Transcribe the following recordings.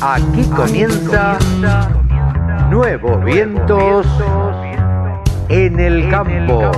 Aquí comienza Nuevos Vientos en el Campo.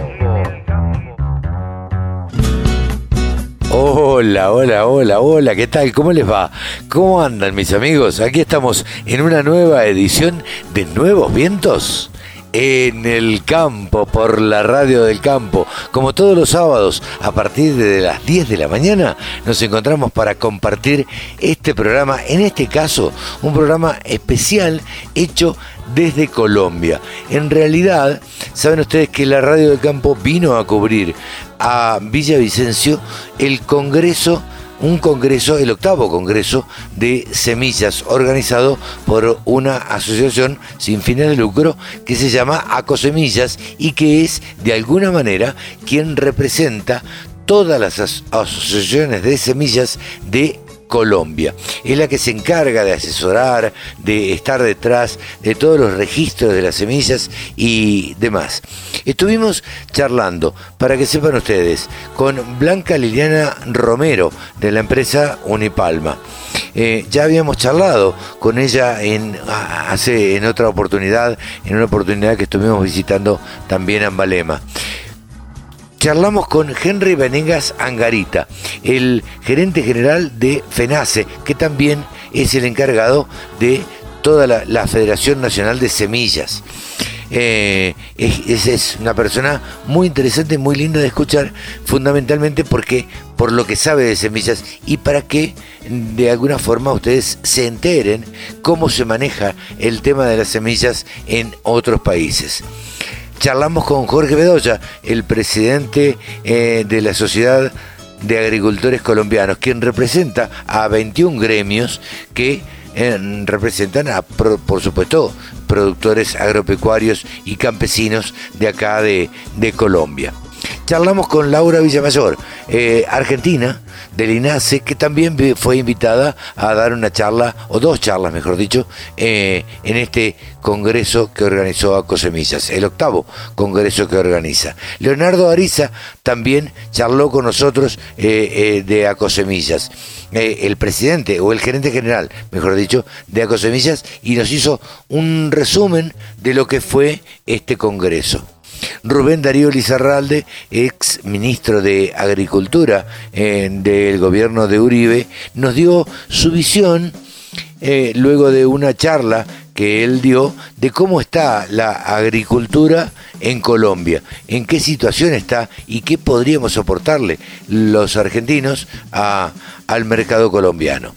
Hola, hola, hola, hola, ¿qué tal? ¿Cómo les va? ¿Cómo andan mis amigos? Aquí estamos en una nueva edición de Nuevos Vientos en el campo, por la radio del campo. Como todos los sábados, a partir de las 10 de la mañana, nos encontramos para compartir este programa, en este caso, un programa especial hecho desde Colombia. En realidad, saben ustedes que la radio del campo vino a cubrir a Villavicencio el Congreso un congreso, el octavo congreso de semillas, organizado por una asociación sin fines de lucro que se llama Acosemillas y que es de alguna manera quien representa todas las asociaciones de semillas de Colombia. Es la que se encarga de asesorar, de estar detrás de todos los registros de las semillas y demás. Estuvimos charlando, para que sepan ustedes, con Blanca Liliana Romero de la empresa Unipalma. Eh, ya habíamos charlado con ella en, hace, en otra oportunidad, en una oportunidad que estuvimos visitando también Ambalema charlamos con Henry Venegas Angarita, el gerente general de FENACE, que también es el encargado de toda la, Federación Nacional de Semillas. Eh, es, una persona muy interesante, muy linda de escuchar, fundamentalmente porque por lo que sabe de semillas y para que de alguna forma ustedes se enteren cómo se maneja el tema de las semillas en otros países charlamos con Jorge Bedoya, el presidente eh, de la Sociedad de Agricultores Colombianos, quien representa a 21 gremios que eh, representan a, por, supuesto, productores agropecuarios y campesinos de acá de, Colombia. Charlamos con Laura Villamayor, eh, argentina, del INASE, que también fue invitada a dar una charla, o dos charlas mejor dicho, eh, en este congreso que organizó Acosemillas, el octavo congreso que organiza. Leonardo Ariza también charló con nosotros eh, eh, de Acosemillas, el presidente o el gerente general, mejor dicho, de Acosemillas, y nos hizo un resumen de lo que fue este congreso. Rubén Darío Lizarralde, ex ministro de Agricultura eh, del gobierno de Uribe, nos dio su visión eh, luego de una charla que él dio de cómo está la agricultura en Colombia, en qué situación está y qué podríamos aportarle los argentinos al mercado colombiano.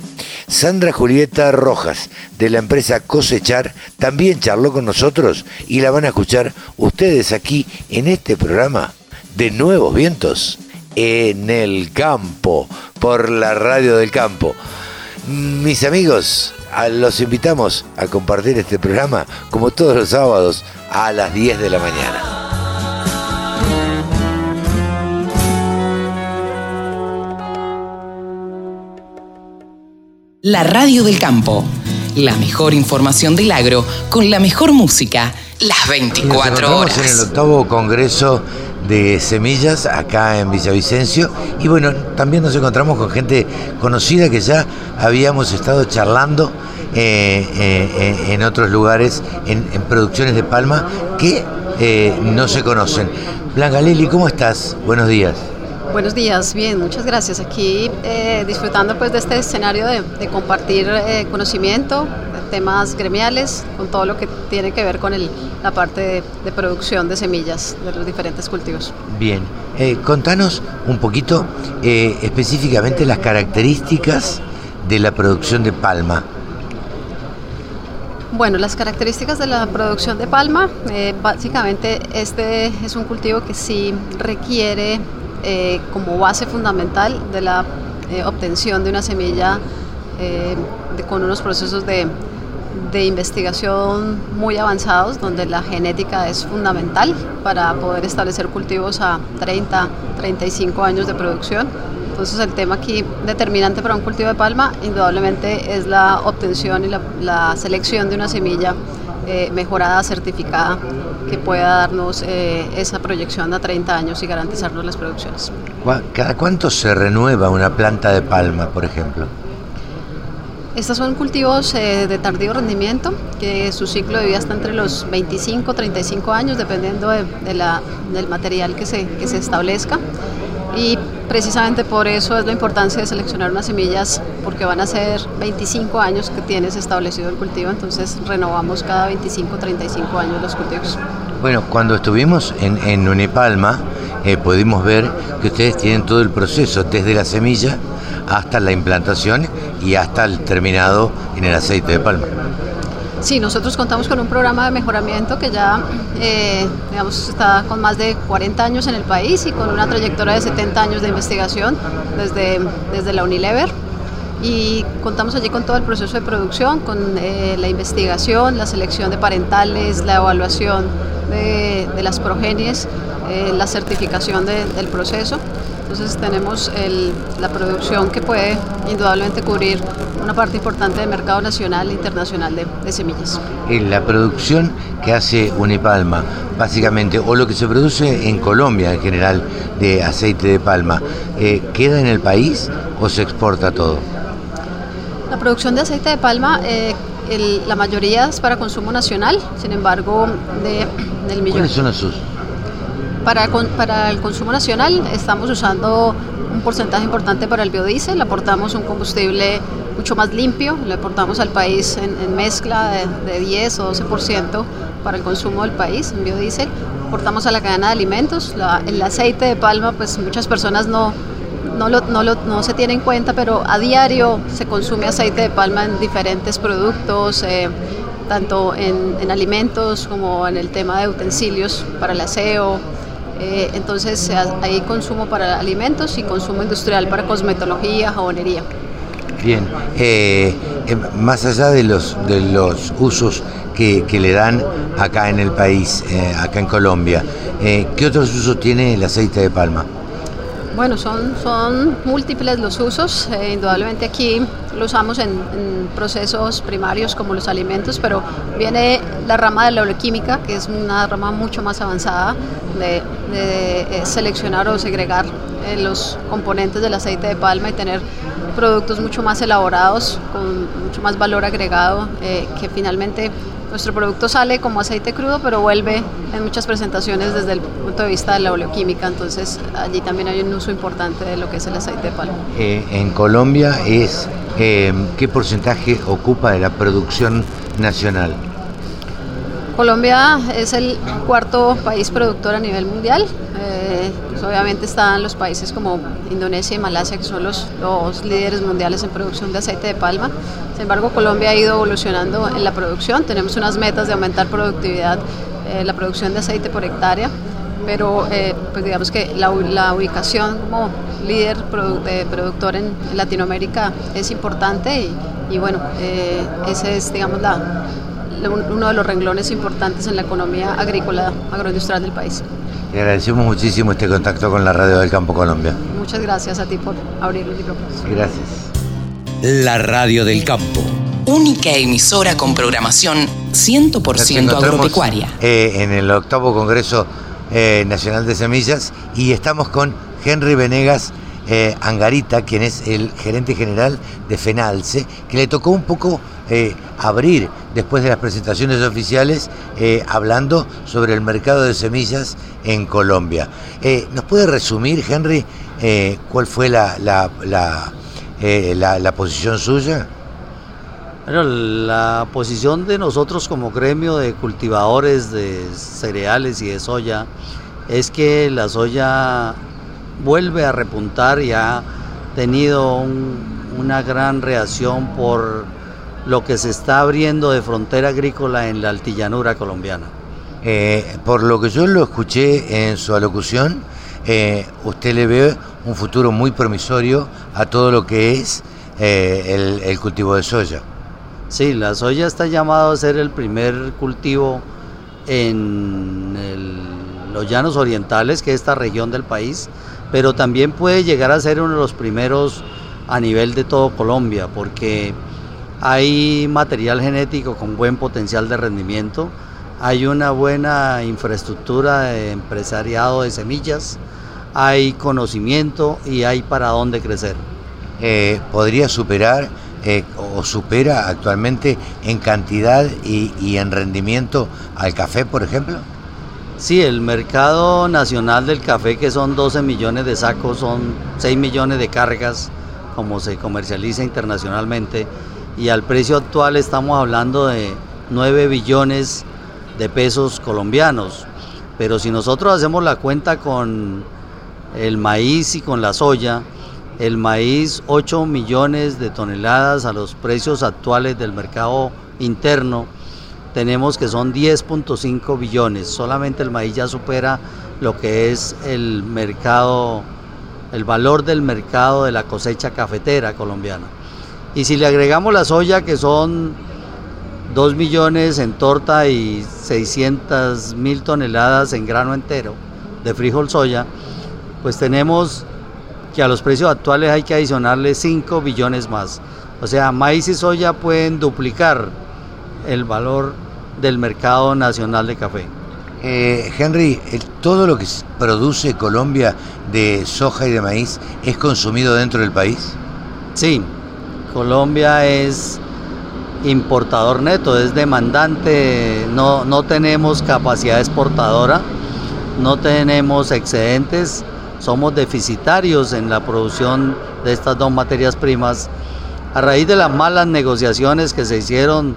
Sandra Julieta Rojas, de la empresa Cosechar, también charló con nosotros y la van a escuchar ustedes aquí en este programa de Nuevos Vientos en el campo, por la radio del campo. Mis amigos, los invitamos a compartir este programa como todos los sábados a las 10 de la mañana. La radio del campo. La mejor información del agro con la mejor música las 24 horas. en el octavo congreso de semillas acá en Villavicencio y bueno, también nos encontramos con gente conocida que ya habíamos estado charlando eh, eh, en otros lugares, en, producciones de Palma, que eh, no se conocen. Blanca Lili, ¿cómo estás? Buenos días. Buenos días, bien, muchas gracias. Aquí disfrutando pues de este escenario de, compartir conocimiento, temas gremiales, con todo lo que tiene que ver con el, la parte de, producción de semillas de los diferentes cultivos. Bien, contanos un poquito específicamente las características de la producción de palma. Bueno, las características de la producción de palma, eh, básicamente este es un cultivo que sí requiere eh, como base fundamental de la eh, obtención de una semilla con unos procesos de, de investigación muy avanzados, donde la genética es fundamental para poder establecer cultivos a 30, 35 años de producción entonces el tema aquí determinante para un cultivo de palma indudablemente es la obtención y la, selección de una semilla eh, mejorada, certificada que pueda darnos eh, esa proyección a 30 años y garantizarnos las producciones. ¿Cada cuánto se renueva una planta de palma, por ejemplo? Estos son cultivos eh, de tardío rendimiento, que su ciclo de vida está entre los 25 35 años, dependiendo de, la, del material que se, que se establezca. Y precisamente por eso es la importancia de seleccionar unas semillas, porque van a ser 25 años que tienes establecido el cultivo, entonces renovamos cada 25 35 años los cultivos. Bueno, cuando estuvimos en, en Unipalma, eh, pudimos ver que ustedes tienen todo el proceso, desde la semilla hasta la implantación y hasta el terminado en el aceite de palma. Sí, nosotros contamos con un programa de mejoramiento que ya eh, digamos, está con más de 40 años en el país y con una trayectoria de 70 años de investigación desde, desde la Unilever. Y contamos allí con todo el proceso de producción, con eh, la investigación, la selección de parentales, la evaluación de, de las progenies, eh, la certificación del proceso. Entonces tenemos la producción que puede indudablemente cubrir una parte importante del mercado nacional e internacional de, semillas. la producción que hace Unipalma, básicamente, o lo que se produce en Colombia en general de aceite de palma, eh, ¿queda en el país o se exporta todo? La producción de aceite de palma, eh, la mayoría es para consumo nacional, sin embargo, de, del millón. ¿Cuáles son los para, para el consumo nacional estamos usando un porcentaje importante para el biodiesel, aportamos un combustible mucho más limpio, le aportamos al país en, mezcla de, 10 o 12% para el consumo del país en biodiesel, aportamos a la cadena de alimentos, el aceite de palma, pues muchas personas no, no, lo, no, lo, no, se tiene en cuenta, pero a diario se consume aceite de palma en diferentes productos, eh, tanto en, alimentos como en el tema de utensilios para el aseo, eh, entonces hay consumo para alimentos y consumo industrial para cosmetología, jabonería. Bien, eh, eh, más allá de los, de los usos que, le dan acá en el país, acá en Colombia, ¿qué otros usos tiene el aceite de palma? Bueno, son, múltiples los usos. Eh, indudablemente aquí lo usamos en, procesos primarios como los alimentos, pero viene la rama de la bioquímica, que es una rama mucho más avanzada de, eh, seleccionar o segregar eh, los componentes del aceite de palma y tener productos mucho más elaborados, con mucho más valor agregado, que finalmente nuestro producto sale como aceite crudo, pero vuelve en muchas presentaciones desde el punto de vista de la oleoquímica, entonces allí también hay un uso importante de lo que es el aceite de palma. Eh, en Colombia es eh, qué porcentaje ocupa de la producción nacional. Colombia es el cuarto país productor a nivel mundial. Eh, pues obviamente están los países como Indonesia y Malasia, que son los, los líderes mundiales en producción de aceite de palma. Sin embargo, Colombia ha ido evolucionando en la producción. Tenemos unas metas de aumentar productividad, eh, la producción de aceite por hectárea, pero eh, pues digamos que la, ubicación como líder de productor en Latinoamérica es importante y, y bueno, ese es digamos la uno de los renglones importantes en la economía agrícola agroindustrial del país. Le agradecemos muchísimo este contacto con la Radio del Campo Colombia. Muchas gracias a ti por abrir los micrófonos. Gracias. La Radio del Campo, única emisora con programación 100% agropecuaria. Eh, en el octavo Congreso eh, Nacional de Semillas y estamos con Henry Venegas eh, Angarita, quien es el gerente general de FENALCE, que le tocó un poco eh, abrir después de las presentaciones oficiales eh, hablando sobre el mercado de semillas en Colombia. ¿Nos puede resumir, Henry, cuál fue la, la, la, posición suya? Bueno, la posición de nosotros como gremio de cultivadores de cereales y de soya es que la soya vuelve a repuntar y ha tenido una gran reacción por lo que se está abriendo de frontera agrícola en la altillanura colombiana. Eh, por lo que yo lo escuché en su alocución, eh, usted le ve un futuro muy promisorio a todo lo que es eh, el, cultivo de soya. Sí, la soya está llamada a ser el primer cultivo en los llanos orientales, que es esta región del país, pero también puede llegar a ser uno de los primeros a nivel de todo Colombia, porque hay material genético con buen potencial de rendimiento hay una buena infraestructura de empresariado de semillas, hay conocimiento y hay para dónde crecer. Eh, ¿Podría superar eh, o supera actualmente en cantidad y, y en rendimiento al café, por ejemplo? Sí, el mercado nacional del café, que son 12 millones de sacos, son 6 millones de cargas, como se comercializa internacionalmente, y al precio actual estamos hablando de 9 billones de pesos colombianos. Pero si nosotros hacemos la cuenta con el maíz y con la soya, el maíz 8 millones de toneladas a los precios actuales del mercado interno, tenemos que son 10.5 billones. Solamente el maíz ya supera lo que es el mercado, el valor del mercado de la cosecha cafetera colombiana. Y si le agregamos la soya, que son 2 millones en torta y 600 mil toneladas en grano entero de frijol soya, pues tenemos que a los precios actuales hay que adicionarle 5 billones más. O sea, maíz y soya pueden duplicar el valor del mercado nacional de café. Eh, Henry, ¿todo lo que produce Colombia de soja y de maíz es consumido dentro del país? Sí, Colombia es importador neto, es demandante, no, no tenemos capacidad exportadora, no tenemos excedentes, somos deficitarios en la producción de estas dos materias primas a raíz de las malas negociaciones que se hicieron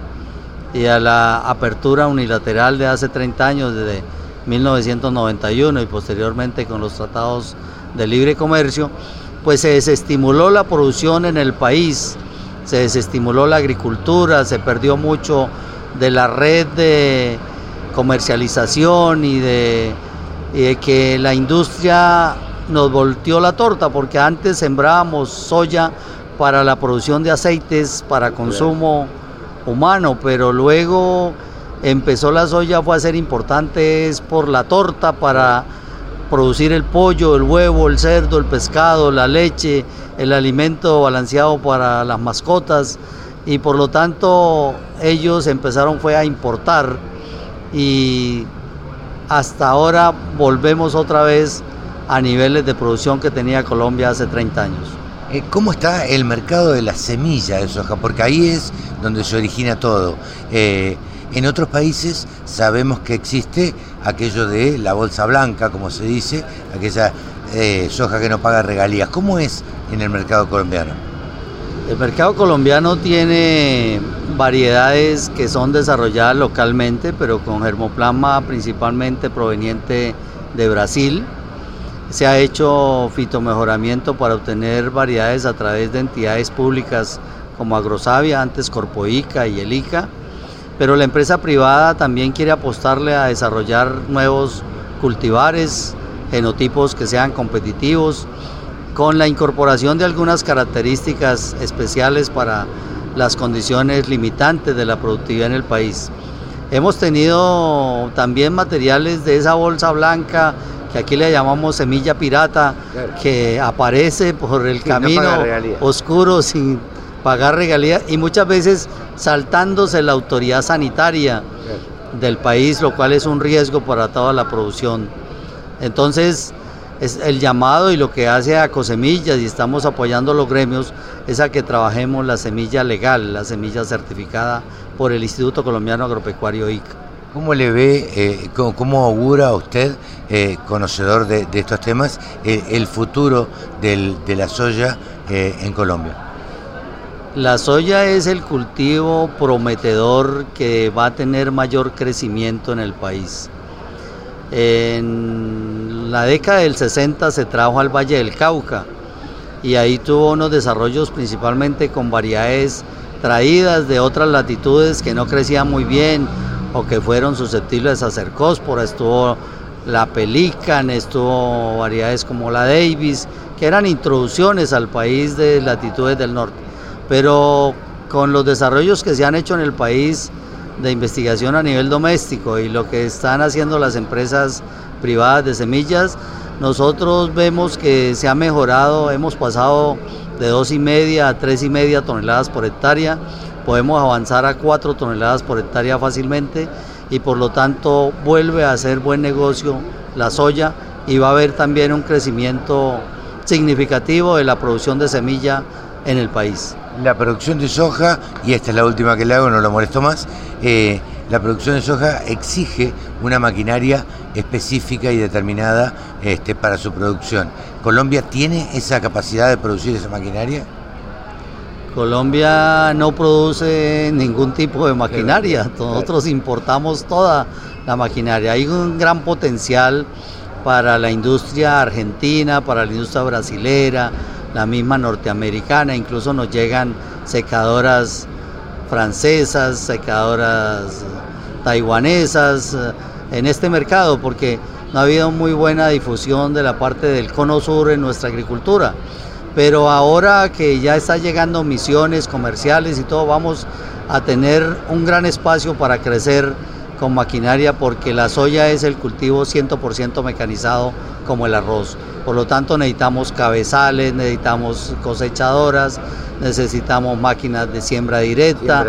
y a la apertura unilateral de hace 30 años, desde 1991 y posteriormente con los tratados de libre comercio, pues se desestimuló la producción en el país, se desestimuló la agricultura, se perdió mucho de la red de comercialización y de, que la industria nos volteó la torta, porque antes sembrábamos soya para la producción de aceites, para consumo humano, pero luego empezó la soya, fue a ser importante por la torta para producir el pollo, el huevo, el cerdo, el pescado, la leche, el alimento balanceado para las mascotas y por lo tanto ellos empezaron fue a importar y hasta ahora volvemos otra vez a niveles de producción que tenía Colombia hace 30 años. Eh, ¿Cómo está el mercado de la semilla de soja? Porque ahí es donde se origina todo. Eh, en otros países sabemos que existe aquello de la bolsa blanca, como se dice, aquella eh, soja que no paga regalías. ¿Cómo es en el mercado colombiano? El mercado colombiano tiene variedades que son desarrolladas localmente, pero con germoplasma principalmente proveniente de Brasil se ha hecho fitomejoramiento para obtener variedades a través de entidades públicas como Agrosavia, antes Corpoica y Elica, pero la empresa privada también quiere apostarle a desarrollar nuevos cultivares, genotipos que sean competitivos, con la incorporación de algunas características especiales para las condiciones limitantes de la productividad en el país. Hemos tenido también materiales de esa bolsa blanca que aquí le llamamos semilla pirata, que aparece por el camino oscuro sin pagar regalías y muchas veces saltándose la autoridad sanitaria del país, lo cual es un riesgo para toda la producción. Entonces, es el llamado y lo que hace a Cosemillas y estamos apoyando los gremios es a que trabajemos la semilla legal, la semilla certificada por el Instituto Colombiano Agropecuario ICA. ¿Cómo le ve, eh, cómo, augura usted, eh, conocedor de, estos temas, eh, el futuro de la soya en Colombia? La soya es el cultivo prometedor que va a tener mayor crecimiento en el país. En la década del 60 se trajo al Valle del Cauca y ahí tuvo unos desarrollos principalmente con variedades traídas de otras latitudes que no crecían muy bien o que fueron susceptibles a cercóspora, estuvo la pelican, estuvo variedades como la Davis, que eran introducciones al país de latitudes del norte. Pero con los desarrollos que se han hecho en el país de investigación a nivel doméstico y lo que están haciendo las empresas privadas de semillas, nosotros vemos que se ha mejorado, hemos pasado de dos y media a tres y media toneladas por hectárea podemos avanzar a 4 toneladas por hectárea fácilmente y por lo tanto vuelve a ser buen negocio la soya y va a haber también un crecimiento significativo de la producción de semilla en el país. La producción de soja, y esta es la última que le hago, no lo molesto más, eh, la producción de soja exige una maquinaria específica y determinada este, para su producción. ¿Colombia tiene esa capacidad de producir esa maquinaria? Colombia no produce ningún tipo de maquinaria, nosotros importamos toda la maquinaria. Hay un gran potencial para la industria argentina, para la industria brasilera, la misma norteamericana, incluso nos llegan secadoras francesas, secadoras taiwanesas eh, en este mercado, porque no ha habido muy buena difusión de la parte del cono sur en nuestra agricultura. Pero ahora que ya está llegando misiones comerciales y todo, vamos a tener un gran espacio para crecer con maquinaria porque la soya es el cultivo 100% mecanizado como el arroz. Por lo tanto necesitamos cabezales, necesitamos cosechadoras, necesitamos máquinas de siembra directa,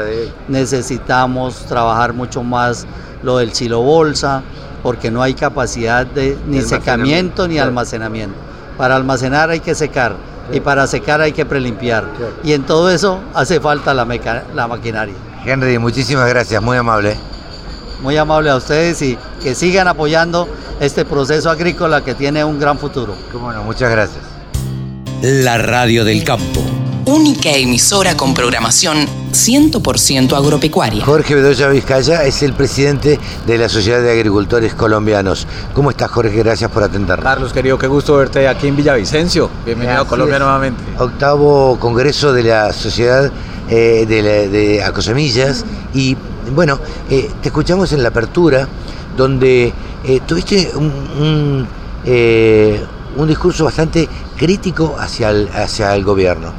necesitamos trabajar mucho más lo del silo bolsa, porque no hay capacidad de ni secamiento ni almacenamiento. Para almacenar hay que secar y para secar hay que prelimpiar. Y en todo eso hace falta la, la maquinaria. Henry, muchísimas gracias, muy amable muy amable a ustedes y que sigan apoyando este proceso agrícola que tiene un gran futuro. Cómo no, muchas gracias. La Radio del Campo. Única emisora con programación 100% agropecuaria. Jorge Bedoya Vizcaya es el presidente de la Sociedad de Agricultores Colombianos. ¿Cómo estás, Jorge? Gracias por atendernos. Carlos, querido, qué gusto verte aquí en Villavicencio. Bienvenido a Colombia nuevamente. Octavo Congreso de la Sociedad eh, de, de Acosemillas y bueno, eh, te escuchamos en la apertura, donde eh, tuviste un, eh, un, discurso bastante crítico hacia el, hacia el gobierno.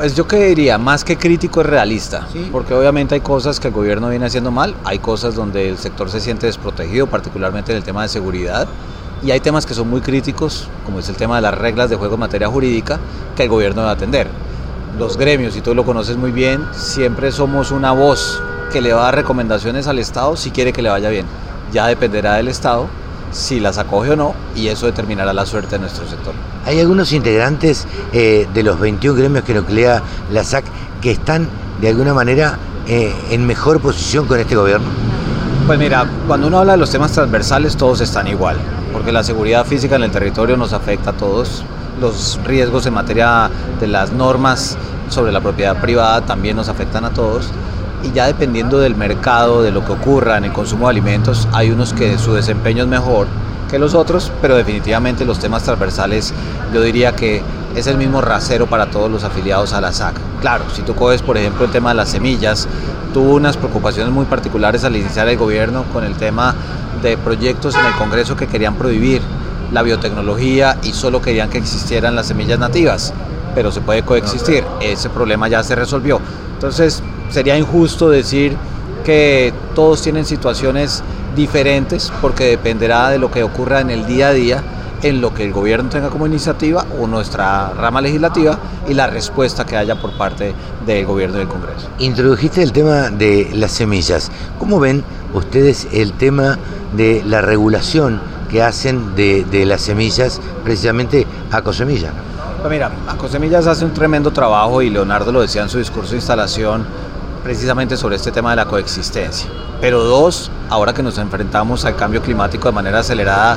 Pues yo que diría, más que crítico es realista, porque obviamente hay cosas que el gobierno viene haciendo mal, hay cosas donde el sector se siente desprotegido, particularmente en el tema de seguridad, y hay temas que son muy críticos, como es el tema de las reglas de juego en materia jurídica, que el gobierno debe atender. Los gremios, y tú lo conoces muy bien, siempre somos una voz que le va a dar recomendaciones al Estado si quiere que le vaya bien. Ya dependerá del Estado si las acoge o no y eso determinará la suerte de nuestro sector. Hay algunos integrantes eh, de los 21 gremios que nuclea la SAC que están de alguna manera eh, en mejor posición con este gobierno. Pues mira, cuando uno habla de los temas transversales todos están igual, porque la seguridad física en el territorio nos afecta a todos, los riesgos en materia de las normas sobre la propiedad privada también nos afectan a todos y ya dependiendo del mercado, de lo que ocurra en el consumo de alimentos, hay unos que su desempeño es mejor que los otros, pero definitivamente los temas transversales yo diría que es el mismo rasero para todos los afiliados a la SAC. Claro, si tú coges por ejemplo el tema de las semillas, tuvo unas preocupaciones muy particulares al iniciar el gobierno con el tema de proyectos en el Congreso que querían prohibir la biotecnología y solo querían que existieran las semillas nativas, pero se puede coexistir. Ese problema ya se resolvió. Entonces, sería injusto decir que todos tienen situaciones diferentes porque dependerá de lo que ocurra en el día a día, en lo que el gobierno tenga como iniciativa o nuestra rama legislativa y la respuesta que haya por parte del gobierno y del Congreso. Introdujiste el tema de las semillas. ¿Cómo ven ustedes el tema de la regulación que hacen de, las semillas precisamente a Cosemilla? Pues mira, Acosemillas hace un tremendo trabajo y Leonardo lo decía en su discurso de instalación precisamente sobre este tema de la coexistencia. Pero dos, ahora que nos enfrentamos al cambio climático de manera acelerada,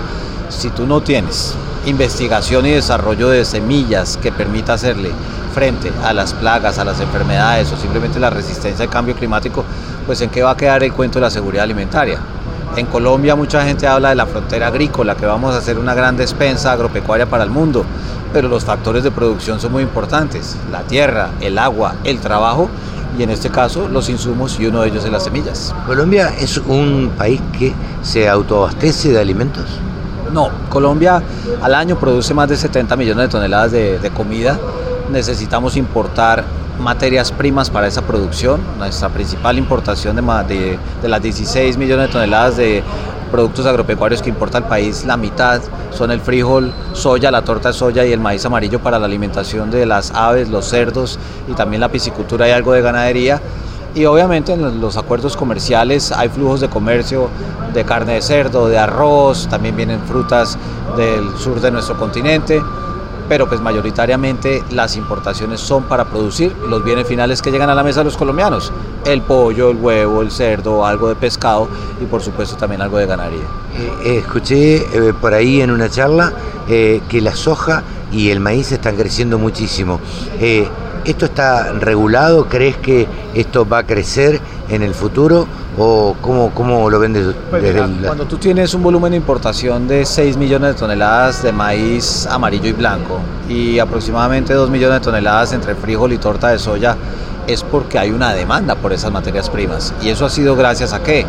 si tú no tienes investigación y desarrollo de semillas que permita hacerle frente a las plagas, a las enfermedades o simplemente la resistencia al cambio climático, pues en qué va a quedar el cuento de la seguridad alimentaria. En Colombia mucha gente habla de la frontera agrícola, que vamos a hacer una gran despensa agropecuaria para el mundo, pero los factores de producción son muy importantes, la tierra, el agua, el trabajo y en este caso los insumos y uno de ellos es las semillas. ¿Colombia es un país que se autoabastece de alimentos? No, Colombia al año produce más de 70 millones de toneladas de, comida. Necesitamos importar materias primas para esa producción. Nuestra principal importación de, de las 16 millones de toneladas de productos agropecuarios que importa el país, la mitad son el frijol, soya, la torta de soya y el maíz amarillo para la alimentación de las aves, los cerdos y también la piscicultura y algo de ganadería. Y obviamente en los acuerdos comerciales hay flujos de comercio de carne de cerdo, de arroz, también vienen frutas del sur de nuestro continente, pero pues mayoritariamente las importaciones son para producir los bienes finales que llegan a la mesa de los colombianos, el pollo, el huevo, el cerdo, algo de pescado y por supuesto también algo de ganadería. Eh, escuché eh, por ahí en una charla eh, que la soja y el maíz están creciendo muchísimo. ¿Esto está regulado? ¿Crees que esto va a crecer en el futuro? ¿O cómo, cómo lo vendes pues desde Cuando tú tienes un volumen de importación de 6 millones de toneladas de maíz amarillo y blanco y aproximadamente 2 millones de toneladas entre frijol y torta de soya, es porque hay una demanda por esas materias primas. Y eso ha sido gracias a qué?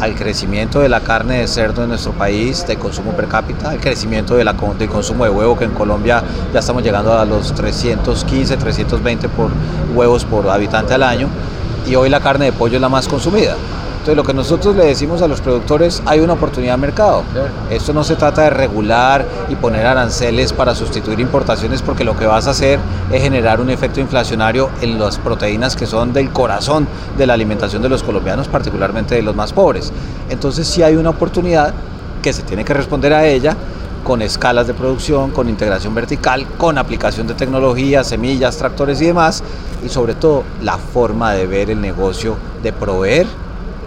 al crecimiento de la carne de cerdo en nuestro país, de consumo per cápita, al crecimiento de la, del consumo de huevo, que en Colombia ya estamos llegando a los 315, 320 por huevos por habitante al año, y hoy la carne de pollo es la más consumida. Entonces, lo que nosotros le decimos a los productores, hay una oportunidad de mercado. Esto no se trata de regular y poner aranceles para sustituir importaciones, porque lo que vas a hacer es generar un efecto inflacionario en las proteínas que son del corazón de la alimentación de los colombianos, particularmente de los más pobres. Entonces, sí hay una oportunidad que se tiene que responder a ella con escalas de producción, con integración vertical, con aplicación de tecnología, semillas, tractores y demás, y sobre todo la forma de ver el negocio de proveer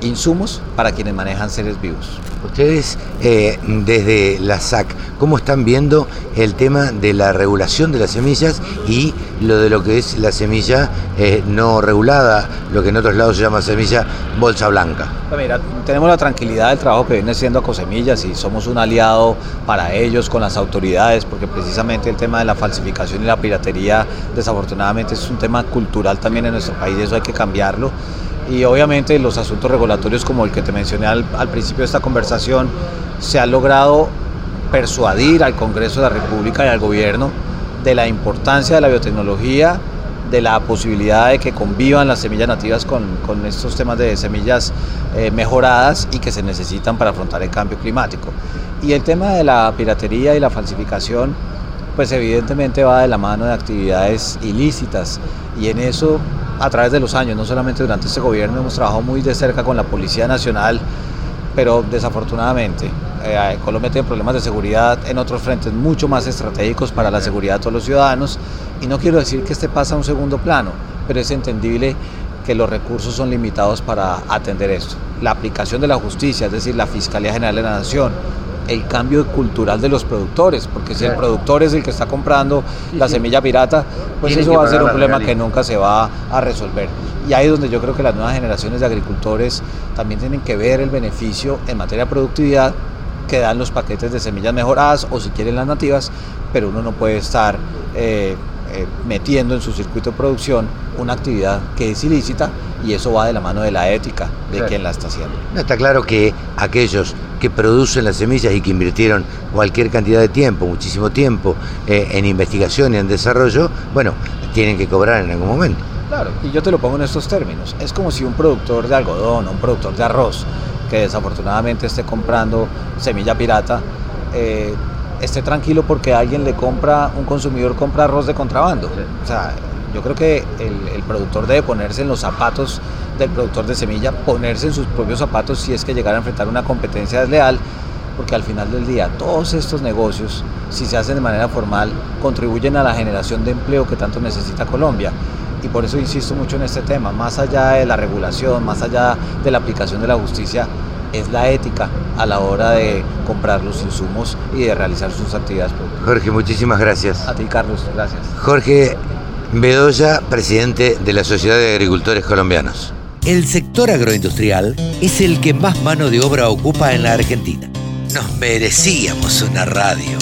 insumos para quienes manejan seres vivos. Ustedes eh, desde la SAC, ¿cómo están viendo el tema de la regulación de las semillas y lo de lo que es la semilla eh, no regulada, lo que en otros lados se llama semilla bolsa blanca? Pues mira, tenemos la tranquilidad del trabajo que viene siendo Cosemillas y somos un aliado para ellos con las autoridades, porque precisamente el tema de la falsificación y la piratería desafortunadamente es un tema cultural también en nuestro país y eso hay que cambiarlo y obviamente los asuntos regulatorios como el que te mencioné al, principio de esta conversación, se ha logrado persuadir al Congreso de la República y al gobierno de la importancia de la biotecnología, de la posibilidad de que convivan las semillas nativas con, estos temas de semillas eh, mejoradas y que se necesitan para afrontar el cambio climático. Y el tema de la piratería y la falsificación, pues evidentemente va de la mano de actividades ilícitas y en eso a través de los años, no solamente durante este gobierno, hemos trabajado muy de cerca con la Policía Nacional, pero desafortunadamente eh, Colombia tiene problemas de seguridad en otros frentes mucho más estratégicos para la seguridad de todos los ciudadanos y no quiero decir que este pasa a un segundo plano, pero es entendible que los recursos son limitados para atender esto. La aplicación de la justicia, es decir, la Fiscalía General de la Nación, el cambio cultural de los productores, porque si el productor es el que está comprando la semilla pirata, pues eso va a ser un problema que nunca se va a resolver. Y ahí es donde yo creo que las nuevas generaciones de agricultores también tienen que ver el beneficio en materia de productividad que dan los paquetes de semillas mejoradas o si quieren las nativas, pero uno no puede estar eh, eh, metiendo en su circuito de producción una actividad que es ilícita y eso va de la mano de la ética de quien la está haciendo. No, está claro que aquellos que producen las semillas y que invirtieron cualquier cantidad de tiempo, muchísimo tiempo, eh, en investigación y en desarrollo, bueno, tienen que cobrar en algún momento. Claro, y yo te lo pongo en estos términos. Es como si un productor de algodón o un productor de arroz, que desafortunadamente esté comprando semilla pirata, eh, esté tranquilo porque alguien le compra, un consumidor compra arroz de contrabando. O sea, yo creo que el, productor debe ponerse en los zapatos del productor de semilla, ponerse en sus propios zapatos si es que llegara a enfrentar una competencia desleal, porque al final del día todos estos negocios, si se hacen de manera formal, contribuyen a la generación de empleo que tanto necesita Colombia. Y por eso insisto mucho en este tema, más allá de la regulación, más allá de la aplicación de la justicia, es la ética a la hora de comprar los insumos y de realizar sus actividades Jorge, muchísimas gracias. A ti, Carlos, gracias. Jorge Bedoya, presidente de la Sociedad de Agricultores Colombianos. El sector agroindustrial es el que más mano de obra ocupa en la Argentina. Nos merecíamos una radio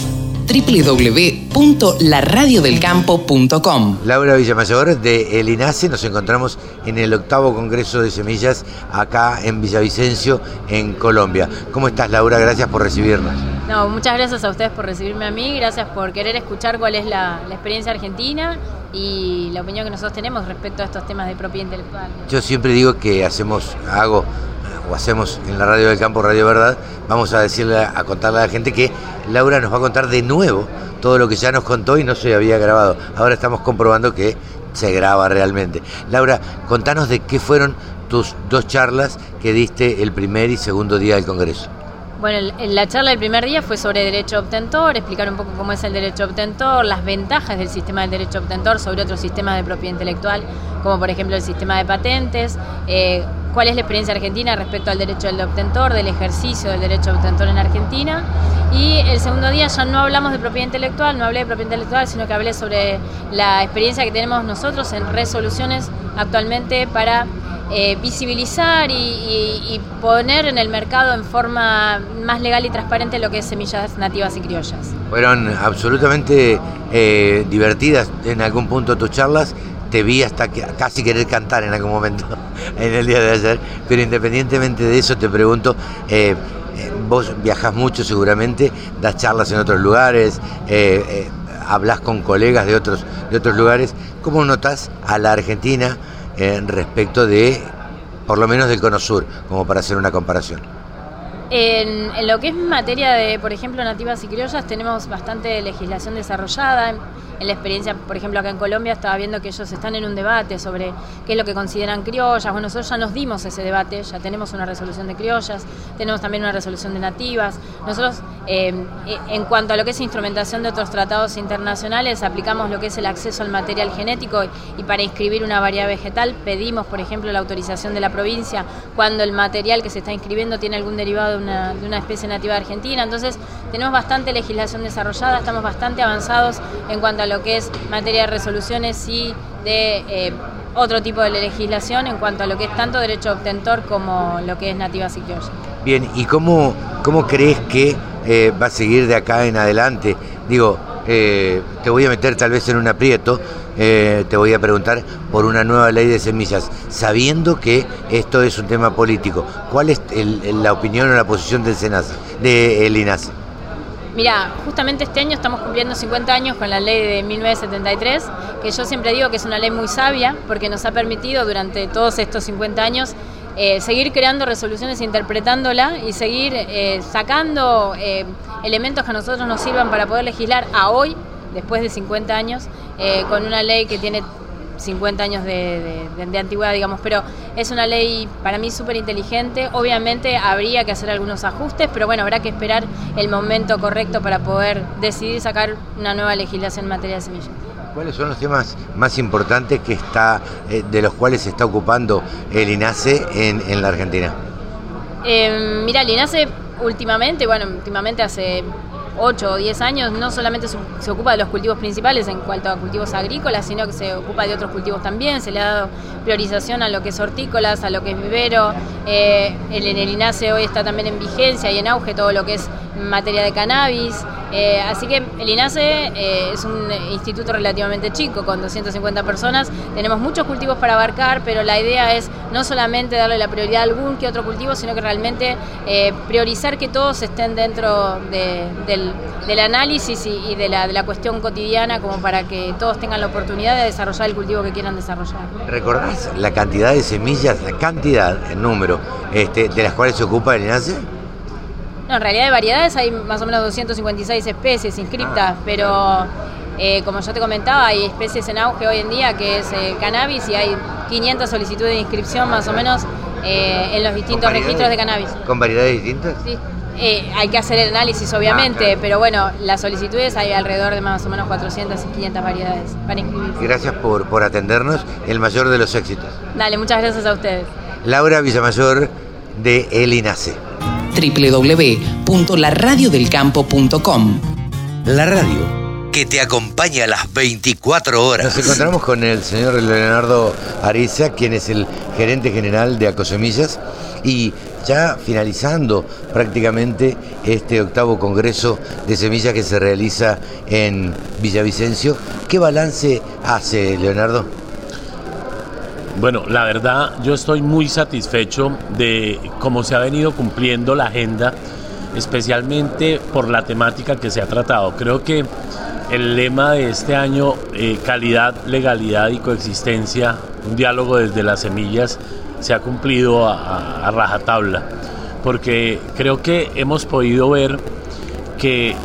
www.laradiodelcampo.com. Laura Villamayor de El INASE, nos encontramos en el octavo Congreso de Semillas acá en Villavicencio, en Colombia. ¿Cómo estás Laura? Gracias por recibirnos. No, muchas gracias a ustedes por recibirme a mí, gracias por querer escuchar cuál es la, experiencia argentina y la opinión que nosotros tenemos respecto a estos temas de propiedad intelectual. Yo siempre digo que hacemos, hago o hacemos en la radio del campo, Radio Verdad, vamos a decirle, a contarle a la gente que Laura nos va a contar de nuevo todo lo que ya nos contó y no se había grabado. Ahora estamos comprobando que se graba realmente. Laura, contanos de qué fueron tus dos charlas que diste el primer y segundo día del Congreso. Bueno, la charla del primer día fue sobre derecho obtentor, explicar un poco cómo es el derecho obtentor, las ventajas del sistema del derecho obtentor sobre otros sistemas de propiedad intelectual, como por ejemplo el sistema de patentes, eh, cuál es la experiencia argentina respecto al derecho del obtentor, del ejercicio del derecho obtentor en Argentina. Y el segundo día ya no hablamos de propiedad intelectual, no hablé de propiedad intelectual, sino que hablé sobre la experiencia que tenemos nosotros en resoluciones actualmente para eh, visibilizar y, poner en el mercado en forma más legal y transparente lo que es semillas nativas y criollas. Fueron absolutamente eh, divertidas en algún punto tus charlas. Te vi hasta casi querer cantar en algún momento en el día de ayer, pero independientemente de eso te pregunto, eh, vos viajas mucho seguramente, das charlas en otros lugares, hablas con colegas de otros, de otros lugares, ¿cómo notas a la Argentina? respecto de, por lo menos del Cono Sur, como para hacer una comparación. En, en, lo que es materia de, por ejemplo, nativas y criollas, tenemos bastante legislación desarrollada en la experiencia, por ejemplo, acá en Colombia estaba viendo que ellos están en un debate sobre qué es lo que consideran criollas. Bueno, nosotros ya nos dimos ese debate, ya tenemos una resolución de criollas, tenemos también una resolución de nativas. Nosotros, eh, en cuanto a lo que es instrumentación de otros tratados internacionales, aplicamos lo que es el acceso al material genético y para inscribir una variedad vegetal pedimos, por ejemplo, la autorización de la provincia cuando el material que se está inscribiendo tiene algún derivado de una, de una especie nativa Argentina. Entonces, tenemos bastante legislación desarrollada, estamos bastante avanzados en cuanto lo que es materia de resoluciones y de eh, otro tipo de legislación en cuanto a lo que es tanto derecho obtentor como lo que es nativa y Bien, ¿y cómo, cómo crees que eh, va a seguir de acá en adelante? Digo, eh, te voy a meter tal vez en un aprieto, te voy a preguntar por una nueva ley de semillas, sabiendo que esto es un tema político. ¿Cuál es la opinión o la posición del SENASA, de el INASE? Mira, justamente este año estamos cumpliendo 50 años con la ley de 1973, que yo siempre digo que es una ley muy sabia porque nos ha permitido durante todos estos 50 años eh, seguir creando resoluciones, interpretándola y seguir eh, sacando eh, elementos que a nosotros nos sirvan para poder legislar a hoy, después de 50 años, con una ley que tiene 50 años de, antigüedad, digamos, pero es una ley para mí súper inteligente. Obviamente habría que hacer algunos ajustes, pero bueno, habrá que esperar el momento correcto para poder decidir sacar una nueva legislación en materia de semillas. ¿Cuáles son los temas más importantes que está, eh, de los cuales se está ocupando el INASE en, la Argentina? Eh, mira, el INASE últimamente, bueno, últimamente hace 8 o 10 años no solamente se, ocupa de los cultivos principales en cuanto a cultivos agrícolas, sino que se ocupa de otros cultivos también, se le ha dado priorización a lo que es hortícolas, a lo que es vivero, eh, el, el INASE hoy está también en vigencia y en auge todo lo que es materia de cannabis, eh, así que el INASE eh, es un instituto relativamente chico, con 250 personas. Tenemos muchos cultivos para abarcar, pero la idea es no solamente darle la prioridad a algún que otro cultivo, sino que realmente eh, priorizar que todos estén dentro del, análisis y, de, la, cuestión cotidiana, como para que todos tengan la oportunidad de desarrollar el cultivo que quieran desarrollar. ¿Recordás la cantidad de semillas, la cantidad, el número, este, de las cuales se ocupa el INASE? No, en realidad de variedades hay más o menos 256 especies inscritas, ah. pero eh, como yo te comentaba, hay especies en auge hoy en día que es eh, cannabis y hay 500 solicitudes de inscripción más o menos eh, en los distintos registros de cannabis. ¿Con variedades distintas? Sí. hay que hacer el análisis, obviamente, ah, pero bueno, las solicitudes hay alrededor de más o menos 400 y 500 variedades para inscribirse. Gracias por, por atendernos, el mayor de los éxitos. Dale, muchas gracias a ustedes. Laura Villamayor de El INACE www.laradiodelcampo.com. La radio que te acompaña a las 24 horas. Nos encontramos con el señor Leonardo Ariza, quien es el gerente general de Acosemillas, y ya finalizando prácticamente este octavo congreso de semillas que se realiza en Villavicencio. ¿Qué balance hace, Leonardo? Bueno, la verdad yo estoy muy satisfecho de cómo se ha venido cumpliendo la agenda, especialmente por la temática que se ha tratado. Creo que el lema de este año, eh, calidad, legalidad y coexistencia, un diálogo desde las semillas, se ha cumplido a, a rajatabla, porque creo que hemos podido ver que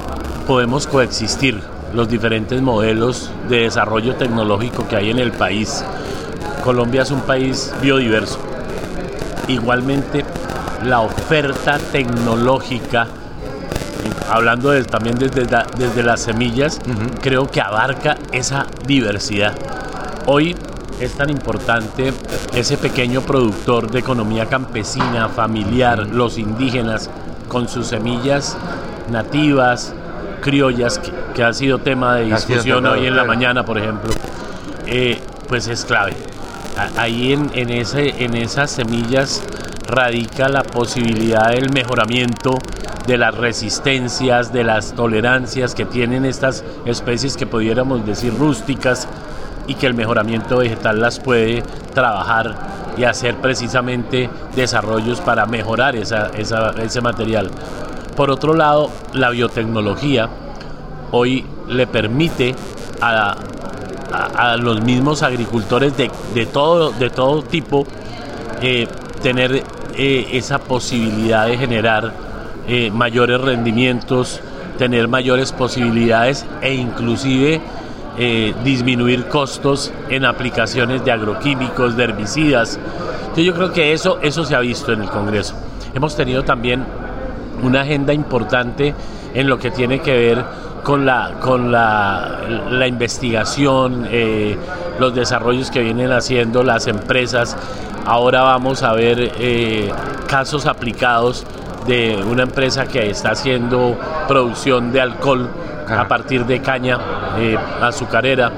podemos coexistir los diferentes modelos de desarrollo tecnológico que hay en el país Colombia es un país biodiverso igualmente la oferta tecnológica, hablando de- también desde, la- desde las semillas, creo que abarca esa diversidad. Hoy es tan importante ese pequeño productor de economía campesina, familiar, los indígenas, con sus semillas nativas, criollas, que, que ha sido tema de discusión hoy en la mañana, por ejemplo, eh, pues es clave. Ahí en, en, ese, en esas semillas radica la posibilidad del mejoramiento de las resistencias, de las tolerancias que tienen estas especies que pudiéramos decir rústicas y que el mejoramiento vegetal las puede trabajar y hacer precisamente desarrollos para mejorar esa- ese material. Por otro lado, la biotecnología hoy le permite a, a- los mismos agricultores de, de todo, de todo tipo eh, tener eh, esa posibilidad de generar eh, mayores rendimientos, tener mayores posibilidades e inclusive disminuir costos en aplicaciones de agroquímicos, de herbicidas. Entonces yo creo que eso, eso se ha visto en el Congreso. Hemos tenido también una agenda importante en lo que tiene que ver con la, con la, la investigación, eh, los desarrollos que vienen haciendo las empresas. Ahora vamos a ver eh, casos aplicados de una empresa que está haciendo producción de alcohol a partir de caña eh, azucarera.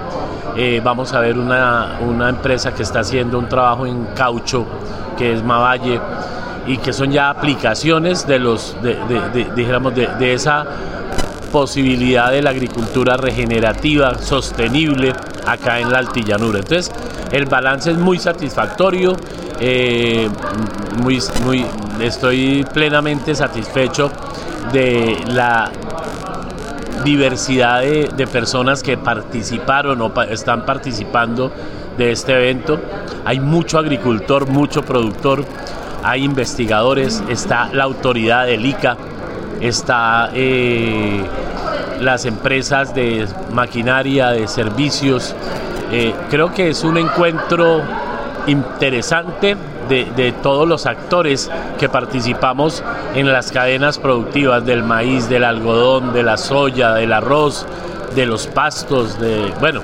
Vamos a ver una, una empresa que está haciendo un trabajo en caucho, que es Mavalle, y que son ya aplicaciones de los, de, de esa posibilidad de la agricultura regenerativa, sostenible acá en la altillanura. Entonces, el balance es muy satisfactorio, eh, muy, muy, estoy plenamente satisfecho de la diversidad de, personas que participaron o están participando de este evento. Hay mucho agricultor, mucho productor, hay investigadores, está la autoridad del ICA, está eh, las empresas de maquinaria, de servicios. Eh, creo que es un encuentro interesante de, de todos los actores que participamos en las cadenas productivas del maíz, del algodón, de la soya, del arroz, de los pastos, de bueno,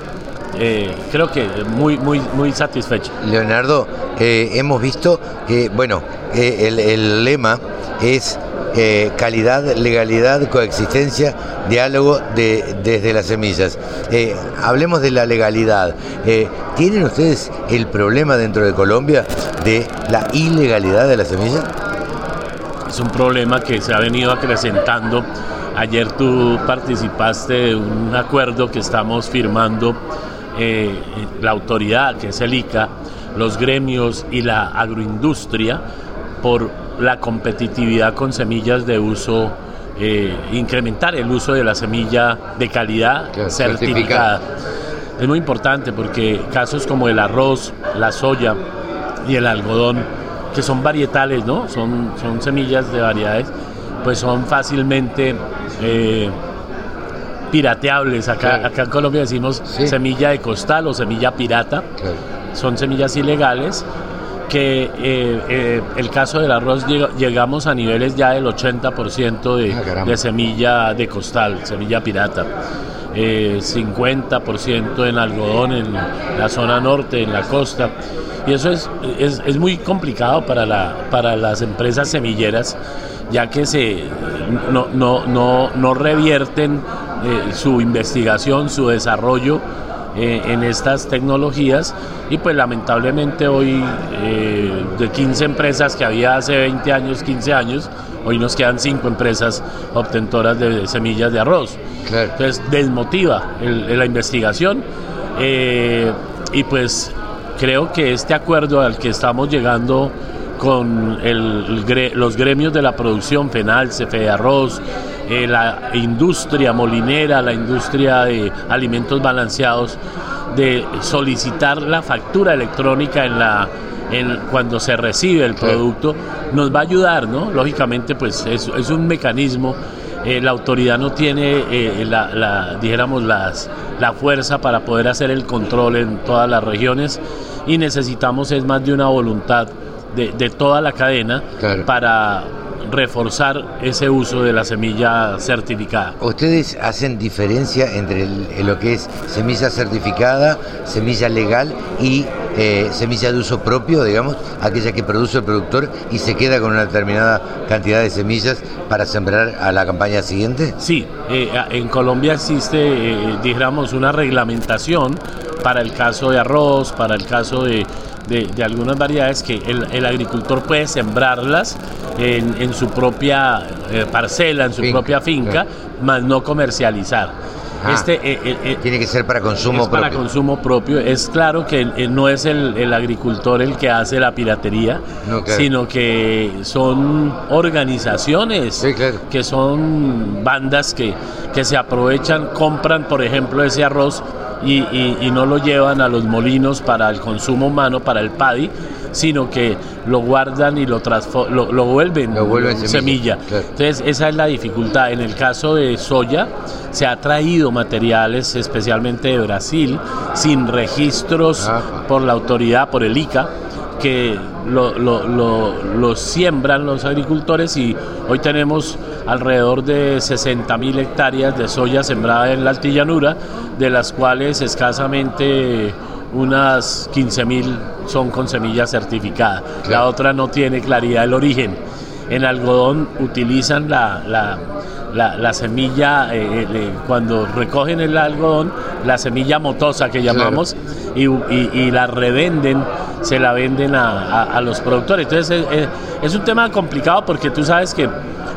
eh, creo que muy muy muy satisfecho. Leonardo, eh, hemos visto que, bueno, el, el lema es eh, calidad, legalidad, coexistencia, diálogo de- desde las semillas. Eh, hablemos de la legalidad. Eh, ¿Tienen ustedes el problema dentro de Colombia de la ilegalidad de las semillas? Es un problema que se ha venido acrecentando. Ayer tú participaste de un acuerdo que estamos firmando la autoridad, que es el ICA, los gremios y la agroindustria por la competitividad con semillas de uso, eh, incrementar el uso de la semilla de calidad Claro, certificada. Es muy importante porque casos como el arroz, la soya y el algodón, que son varietales, ¿no? Son, son semillas de variedades, pues son fácilmente eh, pirateables. Acá, Claro. acá en Colombia decimos Sí. semilla de costal o semilla pirata. Son semillas ilegales que eh, eh, el caso del arroz llega- llegamos a niveles ya del 80% de, Ah, de semilla de costal, semilla pirata. Eh, 50% en algodón en la zona norte, en la costa. Y eso es, es, es muy complicado para, la, para las empresas semilleras, ya que se, no, no, no, no revierten eh, su investigación, su desarrollo eh, en estas tecnologías y pues lamentablemente hoy eh, de 15 empresas que había hace 20 años, 15 años, hoy nos quedan 5 empresas obtentoras de semillas de arroz. Claro. Entonces desmotiva el- la investigación eh, y pues creo que este acuerdo al que estamos llegando con el- los gremios de la producción, FENAL, CFE Arroz, eh, la industria molinera, la industria de alimentos balanceados, de solicitar la factura electrónica en la en, cuando se recibe el producto, nos va a ayudar, ¿no? Lógicamente, pues es, es un mecanismo. eh, la autoridad no tiene, eh, la, la- dijéramos, las, la fuerza para poder hacer el control en todas las regiones y necesitamos es más de una voluntad de, de toda la cadena Claro. para reforzar ese uso de la semilla certificada. ¿Ustedes hacen diferencia entre el- lo que es semilla certificada, semilla legal y eh, semilla de uso propio, digamos, aquella que produce el productor y se queda con una determinada cantidad de semillas para sembrar a la campaña siguiente? Sí, eh, en Colombia existe, eh, dijéramos, una reglamentación para el caso de arroz, para el caso de, de- de algunas variedades que el, el agricultor puede sembrarlas en, en su propia eh, parcela, en su Finca, propia finca, más no comercializar. Ah, Este, eh, eh, Tiene que ser para consumo es para propio. consumo propio. Es claro que eh, no es el, el agricultor el que hace la piratería, No, claro. sino que son organizaciones, Sí, claro. que son bandas que, que se aprovechan, compran, por ejemplo, ese arroz y, y- y no lo llevan a los molinos para el consumo humano, para el paddy, sino que lo guardan y lo, lo, lo vuelven, Lo vuelven semilla, semilla. claro. Entonces, esa es la dificultad. En el caso de soya, se ha traído materiales, especialmente de Brasil, sin registros Ah. por la autoridad, por el ICA, que lo, lo- lo- lo siembran los agricultores y hoy tenemos alrededor de 60 mil hectáreas de soya sembrada en la altillanura, de las cuales escasamente unas 15 mil son con semilla certificada. La otra no tiene claridad el origen. En algodón utilizan la, la- la- la semilla, eh, eh, cuando recogen el algodón, la semilla motosa que llamamos, y, y- y la revenden, se la venden a, a- a los productores. Entonces eh, eh, es un tema complicado porque tú sabes que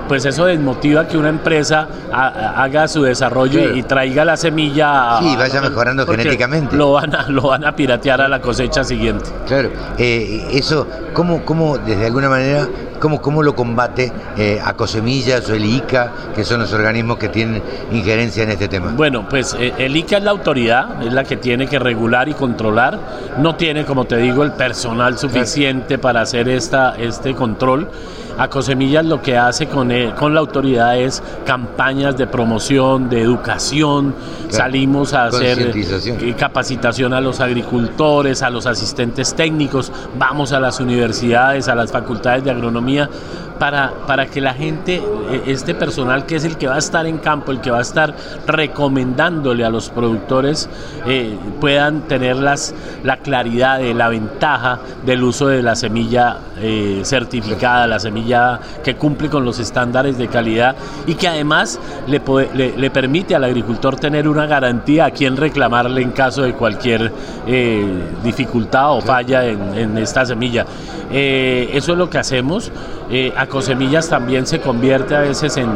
pues eso desmotiva que una empresa ha- ha- haga su desarrollo y- Claro. y, traiga la semilla. Sí, vaya mejorando genéticamente. Lo van, a, lo van a piratear a la cosecha siguiente. Claro, eh, eso, ¿cómo, cómo, desde alguna manera, cómo, cómo lo combate eh, Acosemillas o el ICA, que son los organismos que tienen injerencia en este tema? Bueno, pues eh, el ICA es la autoridad, es la que tiene que regular y controlar. No tiene, como te digo, el personal suficiente para hacer esta, este control. Acosemillas lo que hace con, eh, con la autoridad es campañas de promoción, de educación. Salimos a hacer eh, capacitación a los agricultores, a los asistentes técnicos, vamos a las universidades, a las facultades de agronomía, mir para, para que la gente, eh, este personal que es el que va a estar en campo, el que va a estar recomendándole a los productores, eh, puedan tener las, la claridad de la ventaja del uso de la semilla eh, certificada, la semilla que cumple con los estándares de calidad y que además le, le, le permite al agricultor tener una garantía a quien reclamarle en caso de cualquier eh, dificultad o falla en, en esta semilla. Eso es lo que hacemos. Acosemillas también se convierte a veces en,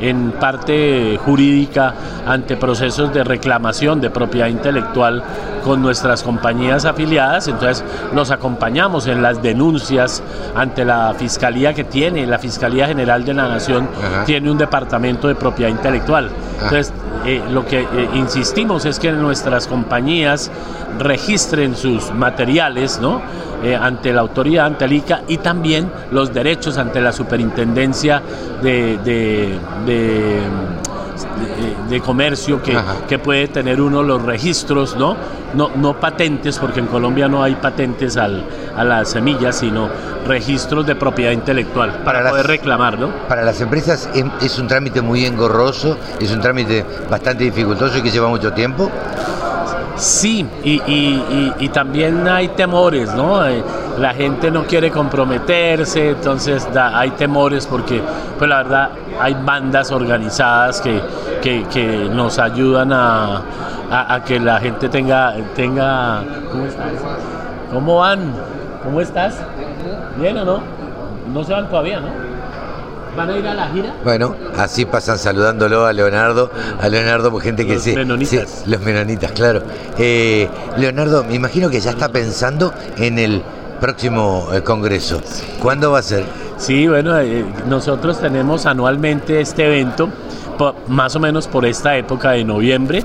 en parte jurídica ante procesos de reclamación de propiedad intelectual con nuestras compañías afiliadas, entonces los acompañamos en las denuncias ante la fiscalía que tiene, la Fiscalía General de la Nación Ajá. tiene un departamento de propiedad intelectual. Ah. Entonces, eh, lo que eh, insistimos es que nuestras compañías registren sus materiales, ¿no? Eh, ante la autoridad, ante el ICA y también los derechos ante la superintendencia de, de- de- de- de comercio que, que puede tener uno los registros, ¿no? No, no patentes, porque en Colombia no hay patentes al- a las semillas, sino registros de propiedad intelectual para, Para las- poder reclamar, ¿no? Para las empresas em- es un trámite muy engorroso, es un trámite bastante dificultoso y que lleva mucho tiempo. Sí, y, y- y- también hay temores, ¿no? Eh, La gente no quiere comprometerse, entonces da- hay temores porque, pues la verdad, hay bandas organizadas que, que- que nos ayudan a, a- a que la gente tenga, tenga... ¿Cómo estás? ¿Cómo van? ¿Cómo estás? ¿Bien o no? No se van todavía, ¿no? ¿Van a ir a la gira? Bueno, así pasan saludándolo a Leonardo, a Leonardo, pues, gente que Los menonitas. se- los menonitas, claro. Eh, Leonardo, me imagino que ya está pensando en el próximo eh, congreso. ¿Cuándo va a ser? Sí, bueno, eh, nosotros tenemos anualmente este evento, más o menos por esta época de noviembre.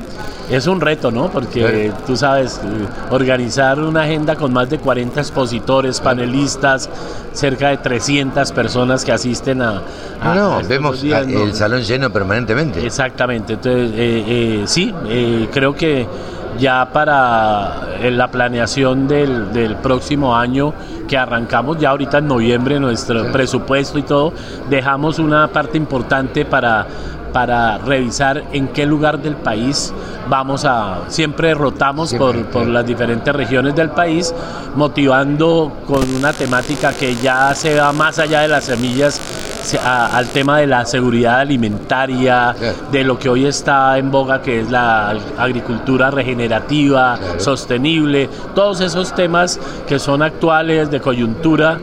Es un reto, ¿no? Porque tú sabes, eh, organizar una agenda con más de 40 expositores, panelistas, cerca de 300 personas que asisten a... No, a- no, vemos el salón lleno permanentemente. Exactamente, entonces eh, eh, sí, eh, creo que ya para la planeación del, del, próximo año que arrancamos ya ahorita en noviembre, nuestro presupuesto y todo, dejamos una parte importante para para revisar en qué lugar del país vamos a, siempre rotamos por, por, las diferentes regiones del país, motivando con una temática que ya se va más allá de las semillas al tema de la seguridad alimentaria, de lo que hoy está en boga, que es la agricultura regenerativa, sostenible, todos esos temas que son actuales, de coyuntura,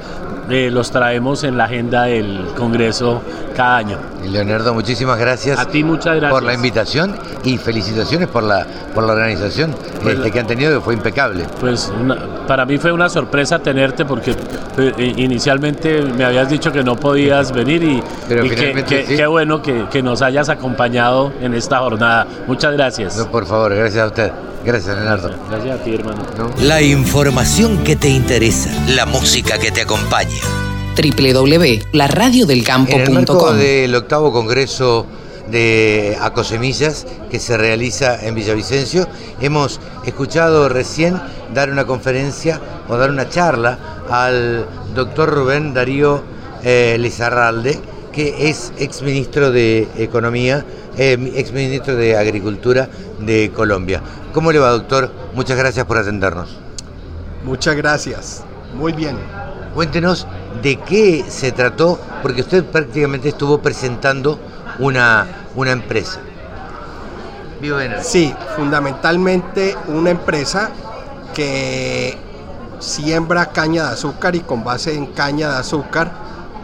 eh, los traemos en la agenda del Congreso cada año. Leonardo, muchísimas gracias. A ti muchas gracias. Por la invitación y felicitaciones por la, por la organización pues este, que han tenido, que fue impecable. Pues para mí fue una sorpresa tenerte porque eh, inicialmente me habías dicho que no podías venir y, qué bueno que, que, nos hayas acompañado en esta jornada. Muchas gracias. No, por favor, gracias a usted. Gracias, Leonardo. Gracias a ti, hermano. La información que te interesa, la música que te acompaña. www.laradiodelcampo.com En el marco del octavo congreso de Acosemillas que se realiza en Villavicencio, hemos escuchado recién dar una conferencia o dar una charla al doctor Rubén Darío eh, Lizarralde, que es exministro de Economía, eh, exministro de Agricultura de Colombia. ¿Cómo le va, doctor? Muchas gracias por atendernos. Muchas gracias. Muy bien. Cuéntenos de qué se trató, porque usted prácticamente estuvo presentando una, una empresa. Sí, fundamentalmente una empresa que siembra caña de azúcar y con base en caña de azúcar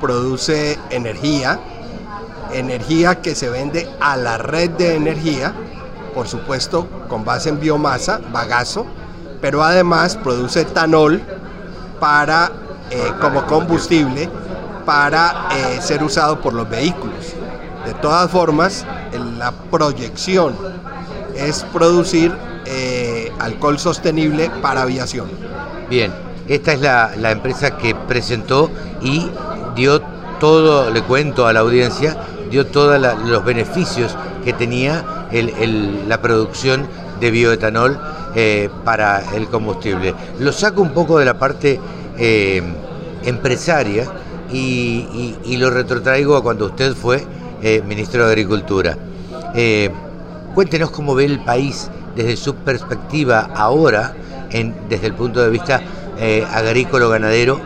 produce energía, energía que se vende a la red de energía por supuesto con base en biomasa, bagazo, pero además produce etanol para, eh, como combustible para eh, ser usado por los vehículos. De todas formas, la proyección es producir eh, alcohol sostenible para aviación. Bien, esta es la, empresa que presentó y dio todo, le cuento a la audiencia, dio todos los beneficios que tenía la producción de bioetanol para el combustible. Lo saco un poco de la parte eh, empresaria y, lo retrotraigo a cuando usted fue eh, ministro de Agricultura. cuéntenos cómo ve el país desde su perspectiva ahora, desde el punto de vista agrícola-ganadero,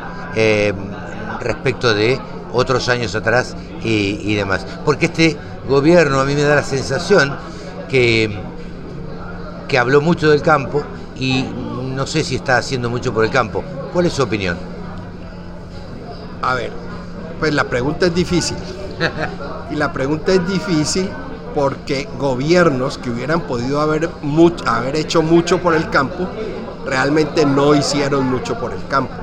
respecto de otros años atrás y, demás. Porque este gobierno a mí me da la sensación que, que habló mucho del campo y no sé si está haciendo mucho por el campo. ¿Cuál es su opinión? A ver, pues la pregunta es difícil. y la pregunta es difícil porque gobiernos que hubieran podido haber, haber hecho mucho por el campo, realmente no hicieron mucho por el campo.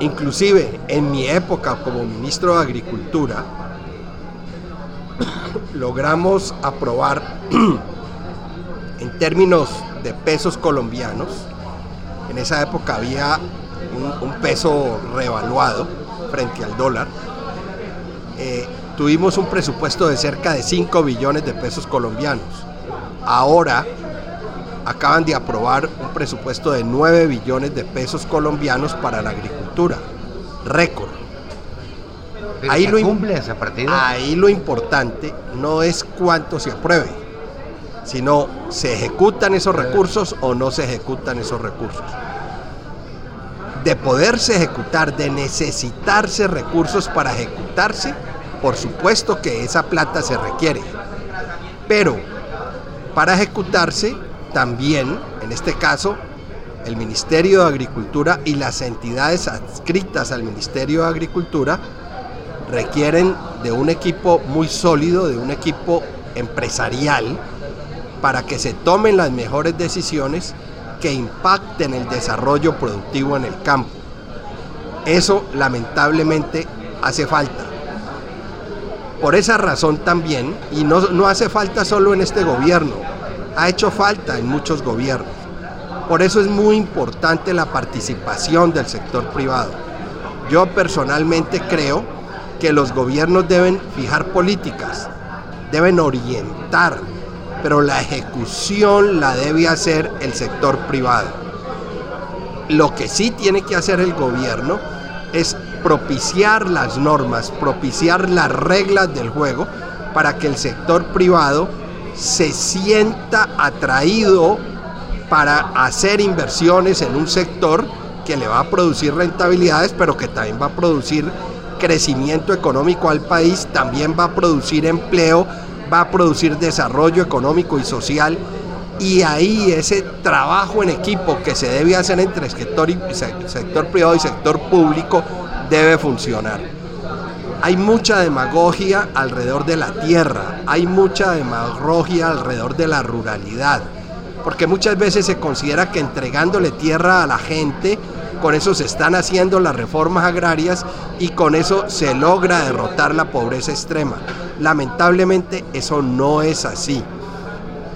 Inclusive en mi época como ministro de Agricultura, logramos aprobar en términos de pesos colombianos, en esa época había un, peso revaluado frente al dólar, eh, tuvimos un presupuesto de cerca de 5 billones de pesos colombianos. Ahora acaban de aprobar un presupuesto de 9 billones de pesos colombianos para la agricultura. Récord. ahí, lo, cumple esa partida? ahí lo importante no es cuánto se apruebe, sino se ejecutan esos recursos o no se ejecutan esos recursos. De poderse ejecutar, de necesitarse recursos para ejecutarse, por supuesto que esa plata se requiere. Pero para ejecutarse también, en este caso, el Ministerio de Agricultura y las entidades adscritas al Ministerio de Agricultura requieren de un equipo muy sólido, de un equipo empresarial, para que se tomen las mejores decisiones que impacten el desarrollo productivo en el campo. Eso lamentablemente hace falta. Por esa razón también, y no, no hace falta solo en este gobierno, ha hecho falta en muchos gobiernos. Por eso es muy importante la participación del sector privado. Yo personalmente creo que los gobiernos deben fijar políticas, deben orientar pero la ejecución la debe hacer el sector privado. Lo que sí tiene que hacer el gobierno es propiciar las normas, propiciar las reglas del juego para que el sector privado se sienta atraído para hacer inversiones en un sector que le va a producir rentabilidades, pero que también va a producir crecimiento económico al país, también va a producir empleo, va a producir desarrollo económico y social. Y ahí ese trabajo en equipo que se debe hacer entre sector, sector privado y sector público debe funcionar. Hay mucha demagogia alrededor de la tierra, hay mucha demagogia alrededor de la ruralidad, porque muchas veces se considera que entregándole tierra a la gente, con eso se están haciendo las reformas agrarias y con eso se logra derrotar la pobreza extrema. Lamentablemente eso no es así.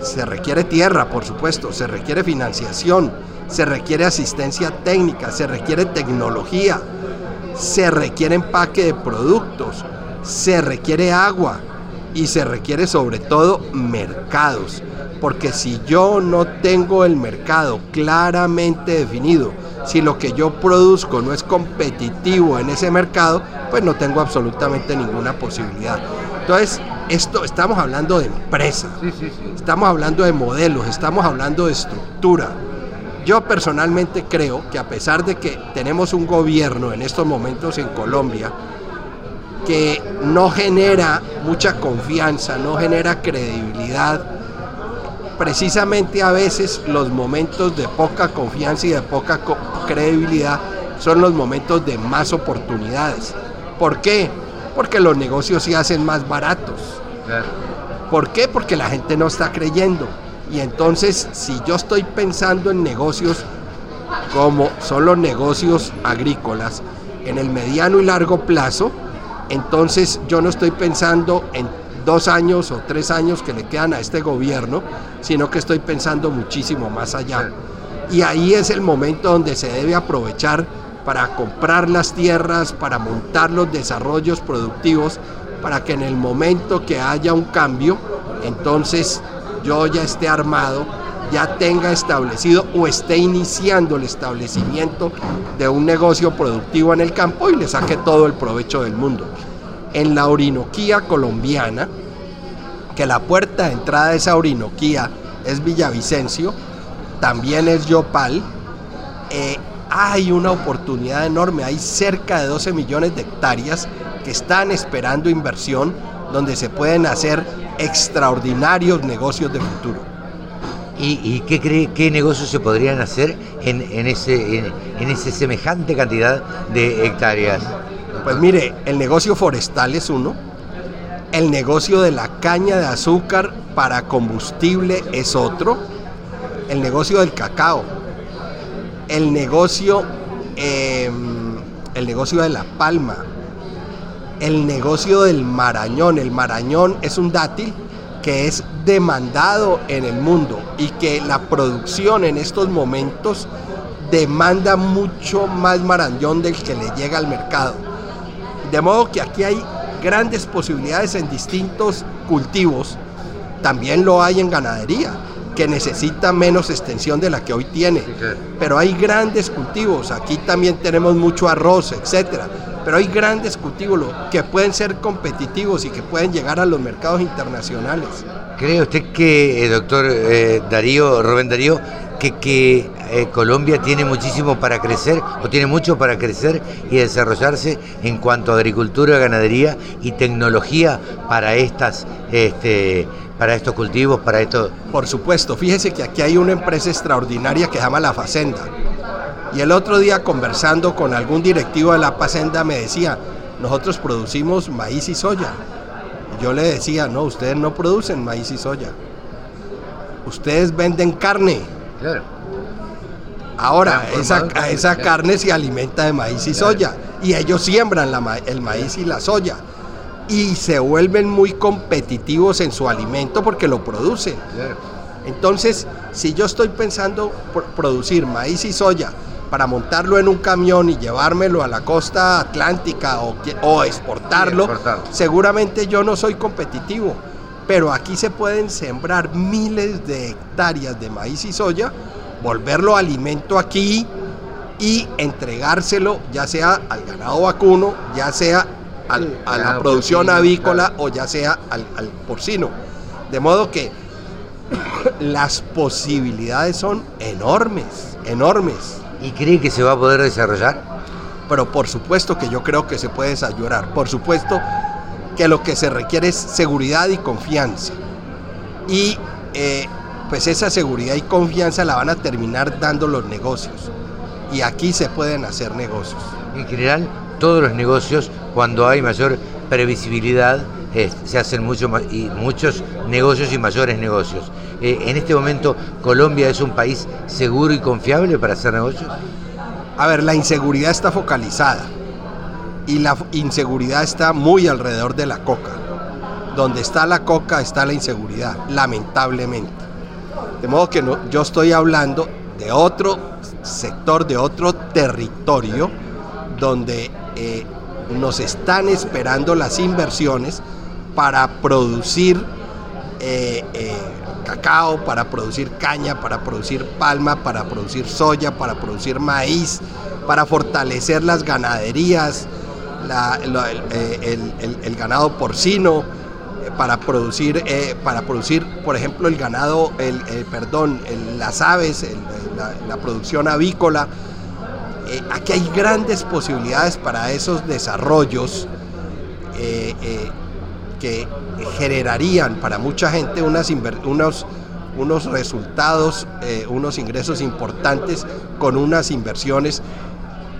Se requiere tierra, por supuesto, se requiere financiación, se requiere asistencia técnica, se requiere tecnología, se requiere empaque de productos, se requiere agua y se requiere sobre todo mercados. Porque si yo no tengo el mercado claramente definido, si lo que yo produzco no es competitivo en ese mercado, pues no tengo absolutamente ninguna posibilidad. Entonces, esto estamos hablando de empresa, estamos hablando de modelos, estamos hablando de estructura. Yo personalmente creo que a pesar de que tenemos un gobierno en estos momentos en Colombia que no genera mucha confianza, no genera credibilidad, precisamente a veces los momentos de poca confianza y de poca credibilidad son los momentos de más oportunidades. ¿Por qué? Porque los negocios se hacen más baratos. ¿Por qué? Porque la gente no está creyendo. Y entonces, si yo estoy pensando en negocios como son los negocios agrícolas, en el mediano y largo plazo, entonces yo no estoy pensando en dos años o tres años que le quedan a este gobierno, sino que estoy pensando muchísimo más allá. Y ahí es el momento donde se debe aprovechar para comprar las tierras, para montar los desarrollos productivos, para que en el momento que haya un cambio, entonces yo ya esté armado, ya tenga establecido o esté iniciando el establecimiento de un negocio productivo en el campo y le saque todo el provecho del mundo. En la Orinoquía colombiana, que la puerta de entrada de esa Orinoquía es Villavicencio, también es Yopal, eh, hay una oportunidad enorme, hay cerca de 12 millones de hectáreas que están esperando inversión, donde se pueden hacer extraordinarios negocios de futuro. ¿Y, qué cree qué negocios se podrían hacer en, ese, en, en esa semejante cantidad de hectáreas? Pues mire, el negocio forestal es uno, el negocio de la caña de azúcar para combustible es otro, el negocio del cacao, el negocio, em, el negocio de la palma, el negocio del marañón. El marañón es un dátil que es demandado en el mundo y que la producción en estos momentos demanda mucho más marañón del que le llega al mercado. De modo que aquí hay grandes posibilidades en distintos cultivos, también lo hay en ganadería, que necesita menos extensión de la que hoy tiene. Pero hay grandes cultivos, aquí también tenemos mucho arroz, etcétera. Pero hay grandes cultivos que pueden ser competitivos y que pueden llegar a los mercados internacionales. ¿Cree usted que, eh, doctor eh, Darío, Rubén Darío, que, eh, Colombia tiene muchísimo para crecer o tiene mucho para crecer y desarrollarse en cuanto a agricultura, ganadería y tecnología para estas este, para estos cultivos, para esto. Por supuesto, fíjese que aquí hay una empresa extraordinaria que se llama La Facenda. Y el otro día conversando con algún directivo de La Facenda me decía, nosotros producimos maíz y soya. Y yo le decía, no, ustedes no producen maíz y soya. Ustedes venden carne Ahora, esa, esa carne se alimenta de maíz y soya. Y ellos siembran el maíz y la soya. Y se vuelven muy competitivos en su alimento porque lo producen. Entonces, si yo estoy pensando producir maíz y soya para montarlo en un camión y llevármelo a la costa atlántica o, exportarlo, seguramente yo no soy competitivo Pero aquí se pueden sembrar miles de hectáreas de maíz y soya, volverlo alimento aquí y entregárselo ya sea al ganado vacuno, ya sea al- a la Ganado producción porcino, avícola claro. o ya sea al, al porcino. De modo que las posibilidades son enormes, enormes. ¿Y cree que se va a poder desarrollar? Pero por supuesto que yo creo que se puede desayunar. Por supuesto que lo que se requiere es seguridad y confianza. Y eh, pues esa seguridad y confianza la van a terminar dando los negocios. Y aquí se pueden hacer negocios. En general, todos los negocios, cuando hay mayor previsibilidad, se hacen mucho y muchos negocios y mayores negocios. Eh, en este momento, ¿Colombia es un país seguro y confiable para hacer negocios? A ver, la inseguridad está focalizada y la inseguridad está muy alrededor de la coca. Donde está la coca está la inseguridad, lamentablemente. De modo que yo estoy hablando de otro sector, de otro territorio donde eh, nos están esperando las inversiones para producir eh, eh, cacao, para producir caña, para producir palma, para producir soya, para producir maíz, para fortalecer las ganaderías, el, ganado porcino, para producir, para producir, por ejemplo, el ganado, el, perdón, las aves, la producción avícola. Eh, aquí hay grandes posibilidades para esos desarrollos eh, eh, que generarían para mucha gente unas unos, unos resultados, unos ingresos importantes con unas inversiones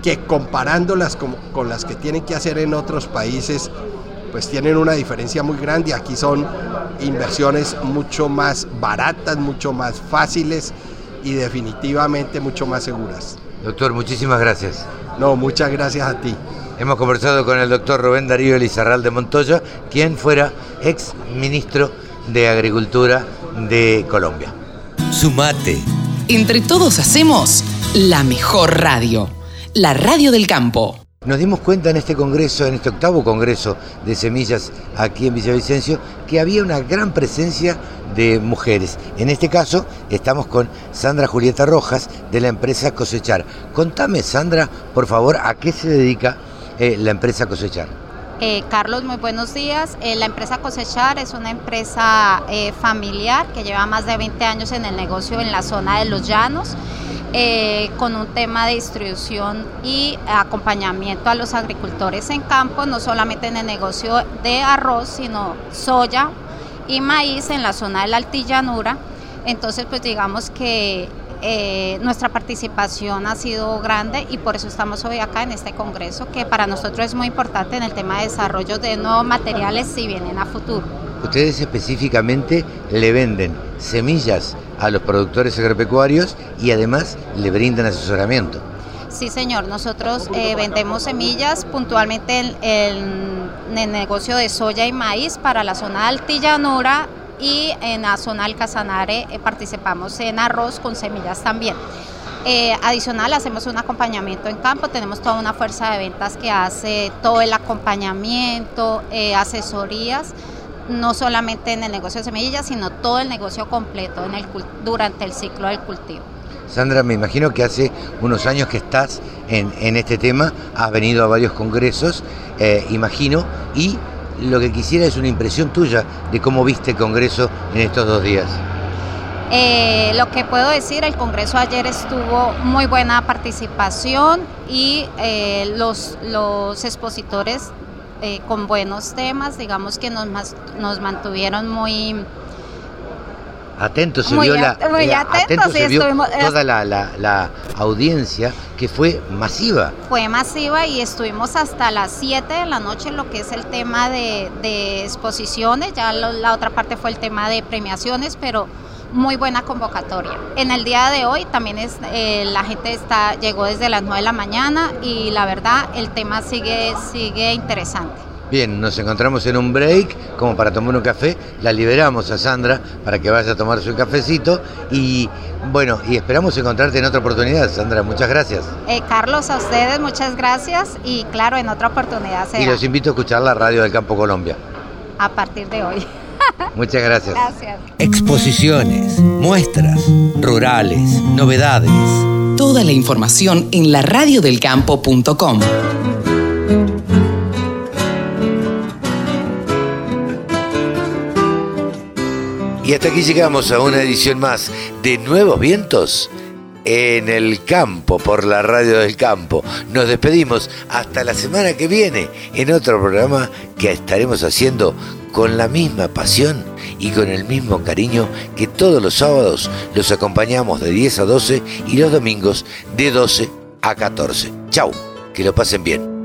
que comparándolas con las que tienen que hacer en otros países, pues tienen una diferencia muy grande. Aquí son inversiones mucho más baratas, mucho más fáciles y definitivamente mucho más seguras. Doctor, muchísimas gracias. No, muchas gracias a ti. Hemos conversado con el doctor Rubén Darío Elizarral de Montoya, quien fuera ex ministro de Agricultura de Colombia. Sumate. Entre todos hacemos la mejor radio, la radio del campo. Nos dimos cuenta en este congreso, en este octavo congreso de semillas aquí en Villavicencio, que había una gran presencia de mujeres. En este caso, estamos con Sandra Julieta Rojas de la empresa Cosechar. Contame, Sandra, por favor, a qué se dedica eh, la empresa Cosechar. Eh, Carlos, muy buenos días. Eh, la empresa Cosechar es una empresa familiar que lleva más de 20 años en el negocio en la zona de los llanos, eh, con un tema de distribución y acompañamiento a los agricultores en campo, no solamente en el negocio de arroz, sino soya y maíz en la zona de la altillanura. Entonces, pues digamos que eh, nuestra participación ha sido grande y por eso estamos hoy acá en este congreso, que para nosotros es muy importante en el tema de desarrollo de nuevos materiales si vienen a futuro. Ustedes específicamente le venden semillas a los productores agropecuarios y además le brindan asesoramiento. Sí, señor, nosotros eh, vendemos semillas puntualmente en, el negocio de soya y maíz para la zona de altillanura y en la zona del Casanare eh, participamos en arroz con semillas también. Eh, adicional, hacemos un acompañamiento en campo, tenemos toda una fuerza de ventas que hace todo el acompañamiento, eh, asesorías, no solamente en el negocio de semillas, sino todo el negocio completo en el, cul- durante el ciclo del cultivo. Sandra, me imagino que hace unos años que estás en, en este tema, has venido a varios congresos, eh, imagino, y lo que quisiera es una impresión tuya de cómo viste el congreso en estos dos días. Eh, lo que puedo decir, el Congreso ayer estuvo muy buena participación y eh, los, los expositores eh, con buenos temas, digamos que nos, nos mantuvieron muy... Atento se Muy vio la, muy eh, atentos, atento se vio estuvimos- toda la, la- la audiencia que fue masiva. Fue masiva y estuvimos hasta las 7 de la noche en lo que es el tema de, de exposiciones, ya lo- la otra parte fue el tema de premiaciones, pero muy buena convocatoria. En el día de hoy también es, eh, la gente está, llegó desde las 9 de la mañana y la verdad el tema sigue, sigue interesante. Bien, nos encontramos en un break como para tomar un café, la liberamos a Sandra para que vaya a tomar su cafecito y bueno, y esperamos encontrarte en otra oportunidad, Sandra, muchas gracias. Eh, Carlos, a ustedes muchas gracias y claro, en otra oportunidad Y será los invito a escuchar la radio del Campo Colombia. a partir de hoy. Muchas gracias. Gracias. Exposiciones, muestras, rurales, novedades. Toda la información en laradiodelcampo.com. Y hasta aquí llegamos a una edición más de Nuevos Vientos en el campo, por la radio del campo. Nos despedimos hasta la semana que viene en otro programa que estaremos haciendo con la misma pasión y con el mismo cariño que todos los sábados los acompañamos de 10 a 12 y los domingos de 12 a 14. Chau, que lo pasen bien.